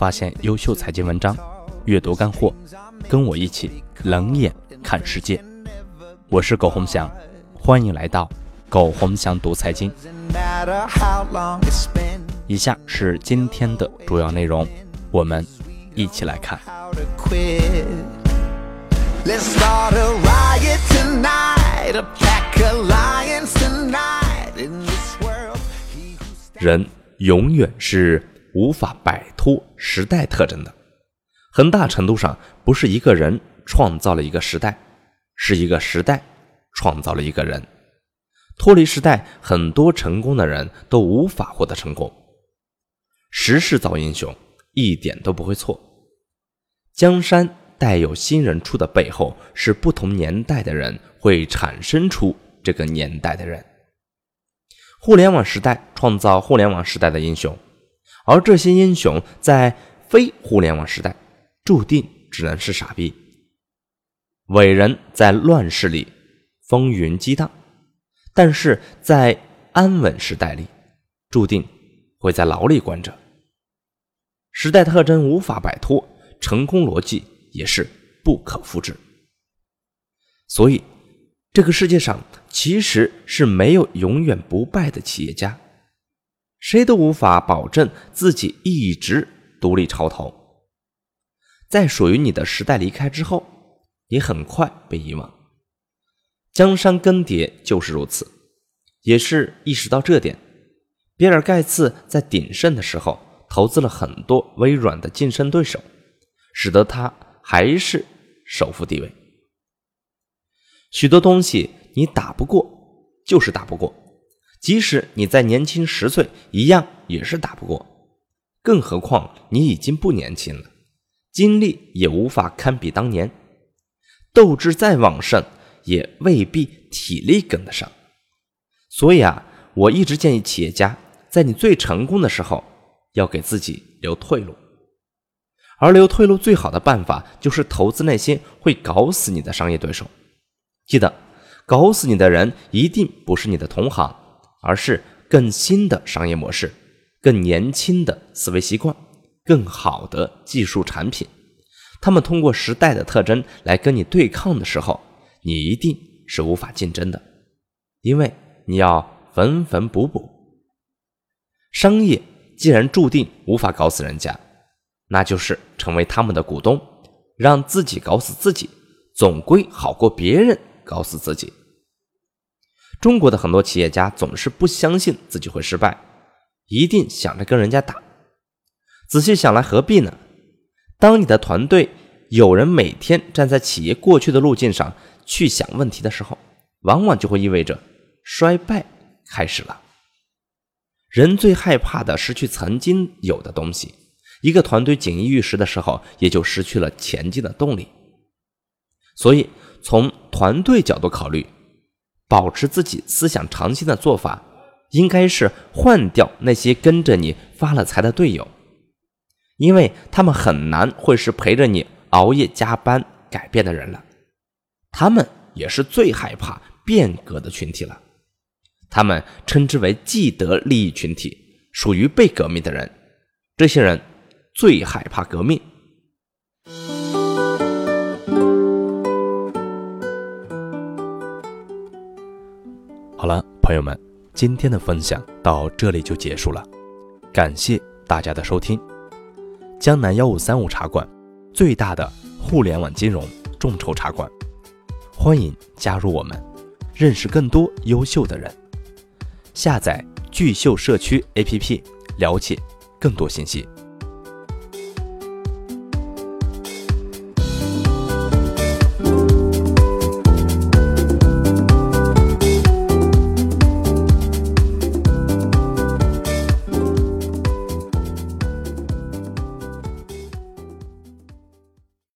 发现优秀财经文章，阅读干货，跟我一起冷眼看世界。我是苟洪翔，欢迎来到苟洪翔读财经。以下是今天的主要内容，我们一起来看。人永远是无法摆脱时代特征的，很大程度上不是一个人创造了一个时代，是一个时代创造了一个人。脱离时代，很多成功的人都无法获得成功。时势造英雄，一点都不会错。江山代有新人出的背后，是不同年代的人会产生出这个年代的人。互联网时代创造互联网时代的英雄，而这些英雄在非互联网时代注定只能是傻逼。伟人在乱世里风云激荡，但是在安稳时代里，注定会在牢里关着。时代特征无法摆脱，成功逻辑也是不可复制。所以。这个世界上其实是没有永远不败的企业家，谁都无法保证自己一直独立潮头。在属于你的时代离开之后，你很快被遗忘。江山更迭就是如此，也是意识到这点，比尔盖茨在鼎盛的时候投资了很多微软的竞争对手，使得他还是首富地位。许多东西你打不过，就是打不过。即使你再年轻十岁，一样也是打不过。更何况你已经不年轻了，精力也无法堪比当年，斗志再旺盛，也未必体力跟得上。所以啊，我一直建议企业家，在你最成功的时候，要给自己留退路。而留退路最好的办法，就是投资那些会搞死你的商业对手。记得，搞死你的人一定不是你的同行，而是更新的商业模式、更年轻的思维习惯、更好的技术产品。他们通过时代的特征来跟你对抗的时候，你一定是无法竞争的，因为你要缝缝补补。商业既然注定无法搞死人家，那就是成为他们的股东，让自己搞死自己，总归好过别人。搞死自己。中国的很多企业家总是不相信自己会失败，一定想着跟人家打。仔细想来，何必呢？当你的团队有人每天站在企业过去的路径上去想问题的时候，往往就会意味着衰败开始了。人最害怕的失去曾经有的东西，一个团队锦衣玉食的时候，也就失去了前进的动力。所以。从团队角度考虑，保持自己思想长青的做法，应该是换掉那些跟着你发了财的队友，因为他们很难会是陪着你熬夜加班改变的人了。他们也是最害怕变革的群体了，他们称之为既得利益群体，属于被革命的人。这些人最害怕革命。朋友们，今天的分享到这里就结束了，感谢大家的收听。江南幺五三五茶馆，最大的互联网金融众筹茶馆，欢迎加入我们，认识更多优秀的人。下载聚秀社区 APP，了解更多信息。